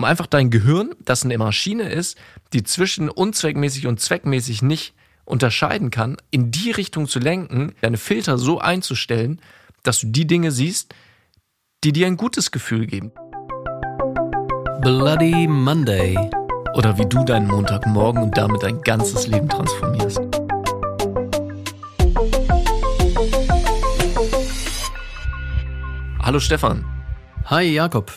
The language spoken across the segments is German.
um einfach dein Gehirn, das eine Maschine ist, die zwischen unzweckmäßig und zweckmäßig nicht unterscheiden kann, in die Richtung zu lenken, deine Filter so einzustellen, dass du die Dinge siehst, die dir ein gutes Gefühl geben. Bloody Monday. Oder wie du deinen Montagmorgen und damit dein ganzes Leben transformierst. Hallo Stefan. Hi Jakob.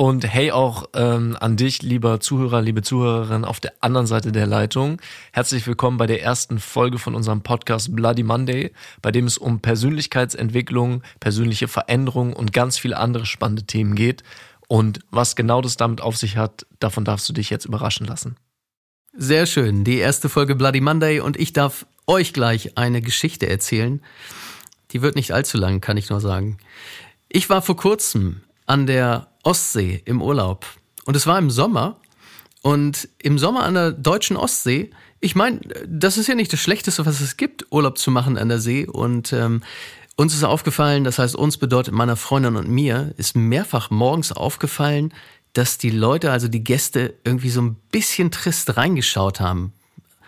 Und hey auch ähm, an dich, lieber Zuhörer, liebe Zuhörerin auf der anderen Seite der Leitung. Herzlich willkommen bei der ersten Folge von unserem Podcast Bloody Monday, bei dem es um Persönlichkeitsentwicklung, persönliche Veränderung und ganz viele andere spannende Themen geht. Und was genau das damit auf sich hat, davon darfst du dich jetzt überraschen lassen. Sehr schön, die erste Folge Bloody Monday und ich darf euch gleich eine Geschichte erzählen. Die wird nicht allzu lang, kann ich nur sagen. Ich war vor kurzem an der Ostsee im Urlaub. Und es war im Sommer. Und im Sommer an der deutschen Ostsee, ich meine, das ist ja nicht das Schlechteste, was es gibt, Urlaub zu machen an der See. Und ähm, uns ist aufgefallen, das heißt, uns bedeutet meiner Freundin und mir, ist mehrfach morgens aufgefallen, dass die Leute, also die Gäste, irgendwie so ein bisschen trist reingeschaut haben.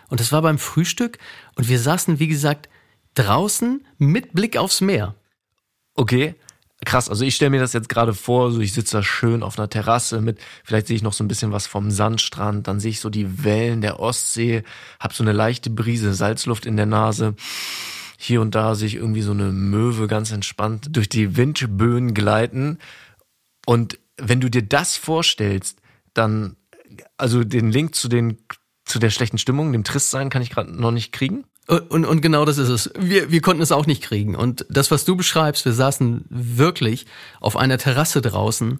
Und das war beim Frühstück und wir saßen, wie gesagt, draußen mit Blick aufs Meer. Okay, krass. Also ich stelle mir das jetzt gerade vor, so ich sitze da schön auf einer Terrasse mit, vielleicht sehe ich noch so ein bisschen was vom Sandstrand, dann sehe ich so die Wellen der Ostsee, hab so eine leichte Brise Salzluft in der Nase. Hier und da sehe ich irgendwie so eine Möwe ganz entspannt durch die Windböen gleiten. Und wenn du dir das vorstellst, dann, also den Link zu den, zu der schlechten Stimmung, dem Tristsein kann ich gerade noch nicht kriegen. Und, und genau das ist es. Wir, wir konnten es auch nicht kriegen. Und das, was du beschreibst, wir saßen wirklich auf einer Terrasse draußen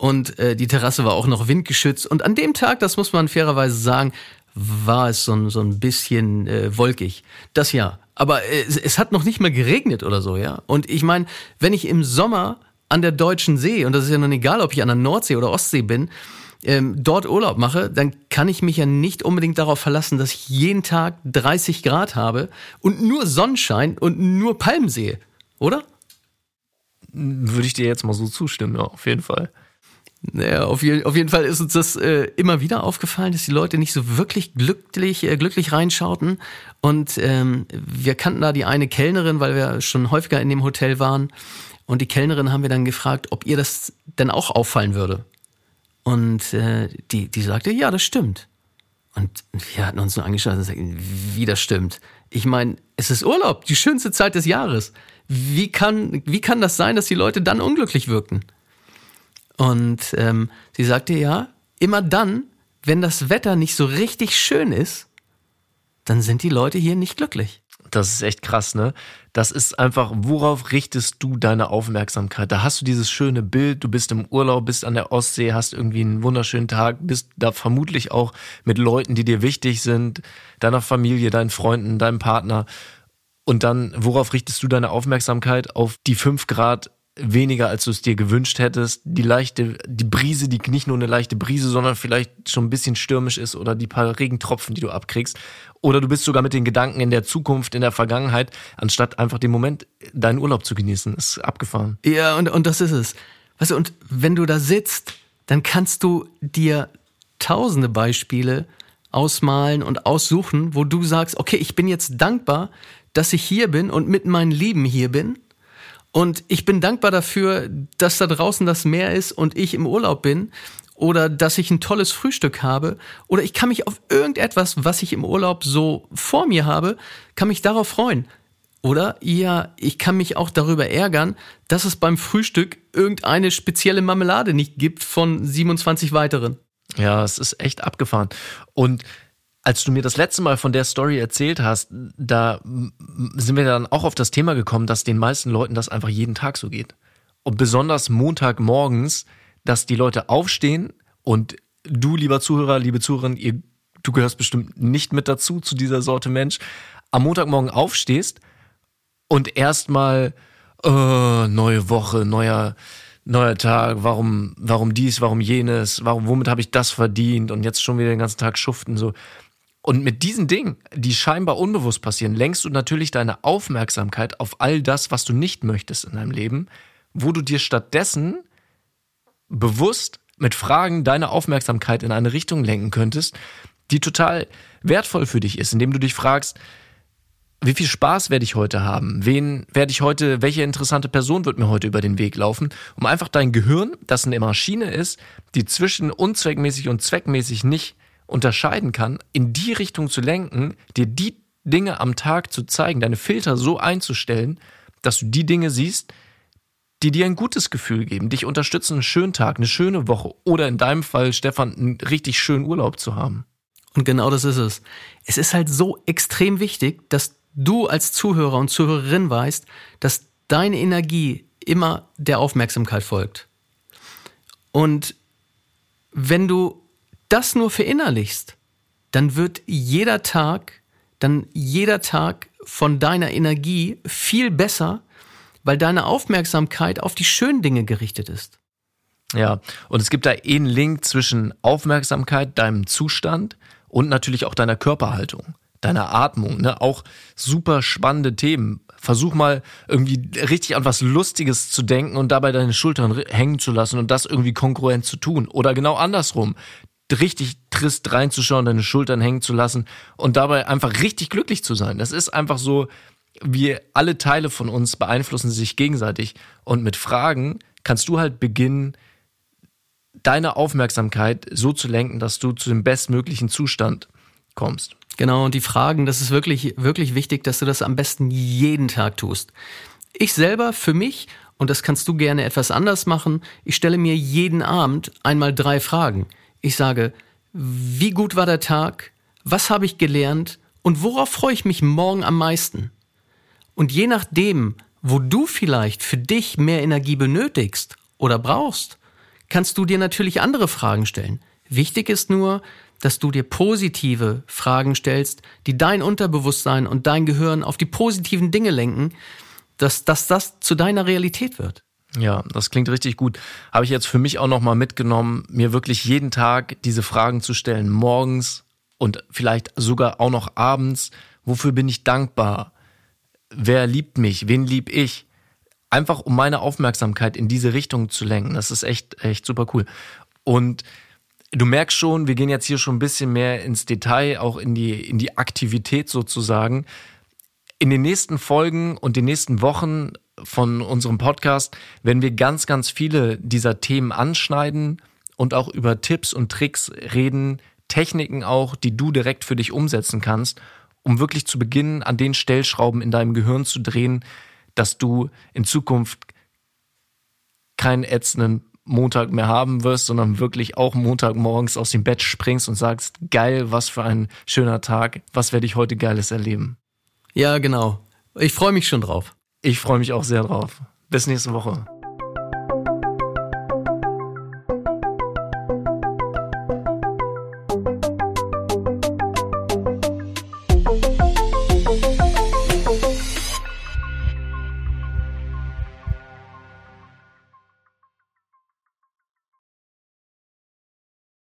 und äh, die Terrasse war auch noch windgeschützt. Und an dem Tag, das muss man fairerweise sagen, war es so, ein so ein bisschen äh, wolkig. Das ja. Aber äh, es, es hat noch nicht mal geregnet oder so, ja. Und ich meine, wenn ich im Sommer an der deutschen See, und das ist ja nun egal, ob ich an der Nordsee oder Ostsee bin, ähm, dort Urlaub mache, dann kann ich mich ja nicht unbedingt darauf verlassen, dass ich jeden Tag 30 Grad habe und nur Sonnenschein und nur Palmen sehe, oder? Würde ich dir jetzt mal so zustimmen, ja, auf jeden Fall. Naja, auf, je, auf jeden Fall ist uns das äh, immer wieder aufgefallen, dass die Leute nicht so wirklich glücklich, äh, glücklich reinschauten. Und ähm, wir kannten da die eine Kellnerin, weil wir schon häufiger in dem Hotel waren. Und die Kellnerin haben wir dann gefragt, ob ihr das denn auch auffallen würde. Und äh, die, die sagte, ja, das stimmt. Und wir hatten uns nur angeschaut und sagten, wie das stimmt. Ich meine, es ist Urlaub, die schönste Zeit des Jahres. Wie kann, wie kann das sein, dass die Leute dann unglücklich wirken? Und ähm, sie sagte, ja, immer dann, wenn das Wetter nicht so richtig schön ist, dann sind die Leute hier nicht glücklich. Das ist echt krass, ne? Das ist einfach, worauf richtest du deine Aufmerksamkeit? Da hast du dieses schöne Bild, du bist im Urlaub, bist an der Ostsee, hast irgendwie einen wunderschönen Tag, bist da vermutlich auch mit Leuten, die dir wichtig sind, deiner Familie, deinen Freunden, deinem Partner. Und dann, worauf richtest du deine Aufmerksamkeit? Auf die fünf Grad weniger, als du es dir gewünscht hättest. Die leichte, die Brise, die nicht nur eine leichte Brise, sondern vielleicht schon ein bisschen stürmisch ist oder die paar Regentropfen, die du abkriegst. Oder du bist sogar mit den Gedanken in der Zukunft, in der Vergangenheit, anstatt einfach den Moment, deinen Urlaub zu genießen. ist abgefahren. Ja, und, und das ist es. Weißt du, und wenn du da sitzt, dann kannst du dir tausende Beispiele ausmalen und aussuchen, wo du sagst, okay, ich bin jetzt dankbar, dass ich hier bin und mit meinen Lieben hier bin und ich bin dankbar dafür, dass da draußen das Meer ist und ich im Urlaub bin oder dass ich ein tolles Frühstück habe oder ich kann mich auf irgendetwas, was ich im Urlaub so vor mir habe, kann mich darauf freuen. Oder ja, ich kann mich auch darüber ärgern, dass es beim Frühstück irgendeine spezielle Marmelade nicht gibt von 27 weiteren. Ja, es ist echt abgefahren. Und als du mir das letzte Mal von der Story erzählt hast, da sind wir dann auch auf das Thema gekommen, dass den meisten Leuten das einfach jeden Tag so geht. Und besonders Montagmorgens, dass die Leute aufstehen und du, lieber Zuhörer, liebe Zuhörerin, ihr, du gehörst bestimmt nicht mit dazu, zu dieser Sorte Mensch, am Montagmorgen aufstehst und erstmal äh, neue Woche, neuer, neuer Tag, warum, warum dies, warum jenes, warum, womit habe ich das verdient und jetzt schon wieder den ganzen Tag schuften, so. Und mit diesen Dingen, die scheinbar unbewusst passieren, lenkst du natürlich deine Aufmerksamkeit auf all das, was du nicht möchtest in deinem Leben, wo du dir stattdessen bewusst mit Fragen deine Aufmerksamkeit in eine Richtung lenken könntest, die total wertvoll für dich ist, indem du dich fragst, wie viel Spaß werde ich heute haben? Wen werde ich heute, welche interessante Person wird mir heute über den Weg laufen? Um einfach dein Gehirn, das eine Maschine ist, die zwischen unzweckmäßig und zweckmäßig nicht unterscheiden kann, in die Richtung zu lenken, dir die Dinge am Tag zu zeigen, deine Filter so einzustellen, dass du die Dinge siehst, die dir ein gutes Gefühl geben, dich unterstützen, einen schönen Tag, eine schöne Woche oder in deinem Fall, Stefan, einen richtig schönen Urlaub zu haben. Und genau das ist es. Es ist halt so extrem wichtig, dass du als Zuhörer und Zuhörerin weißt, dass deine Energie immer der Aufmerksamkeit folgt. Und wenn du das nur verinnerlichst, dann wird jeder Tag, dann jeder Tag von deiner Energie viel besser, weil deine Aufmerksamkeit auf die schönen Dinge gerichtet ist. Ja, und es gibt da eh einen Link zwischen Aufmerksamkeit, deinem Zustand und natürlich auch deiner Körperhaltung deiner Atmung, ne? Auch super spannende Themen. Versuch mal irgendwie richtig an was Lustiges zu denken und dabei deine Schultern hängen zu lassen und das irgendwie konkurrent zu tun. Oder genau andersrum. Richtig trist reinzuschauen, deine Schultern hängen zu lassen und dabei einfach richtig glücklich zu sein. Das ist einfach so, wie alle Teile von uns beeinflussen sich gegenseitig. Und mit Fragen kannst du halt beginnen, deine Aufmerksamkeit so zu lenken, dass du zu dem bestmöglichen Zustand kommst. Genau, und die Fragen, das ist wirklich, wirklich wichtig, dass du das am besten jeden Tag tust. Ich selber, für mich, und das kannst du gerne etwas anders machen, ich stelle mir jeden Abend einmal drei Fragen. Ich sage, wie gut war der Tag? Was habe ich gelernt? Und worauf freue ich mich morgen am meisten? Und je nachdem, wo du vielleicht für dich mehr Energie benötigst oder brauchst, kannst du dir natürlich andere Fragen stellen. Wichtig ist nur, dass du dir positive Fragen stellst, die dein Unterbewusstsein und dein Gehirn auf die positiven Dinge lenken, dass, dass das zu deiner Realität wird. Ja, das klingt richtig gut. Habe ich jetzt für mich auch nochmal mitgenommen, mir wirklich jeden Tag diese Fragen zu stellen, morgens und vielleicht sogar auch noch abends. Wofür bin ich dankbar? Wer liebt mich? Wen lieb ich? Einfach um meine Aufmerksamkeit in diese Richtung zu lenken. Das ist echt, echt super cool. Und Du merkst schon, wir gehen jetzt hier schon ein bisschen mehr ins Detail, auch in die, in die Aktivität sozusagen. In den nächsten Folgen und den nächsten Wochen von unserem Podcast werden wir ganz, ganz viele dieser Themen anschneiden und auch über Tipps und Tricks reden, Techniken auch, die du direkt für dich umsetzen kannst, um wirklich zu beginnen, an den Stellschrauben in deinem Gehirn zu drehen, dass du in Zukunft keinen ätzenden Montag mehr haben wirst, sondern wirklich auch Montagmorgens aus dem Bett springst und sagst, geil, was für ein schöner Tag, was werde ich heute geiles erleben. Ja, genau. Ich freue mich schon drauf. Ich freue mich auch sehr drauf. Bis nächste Woche.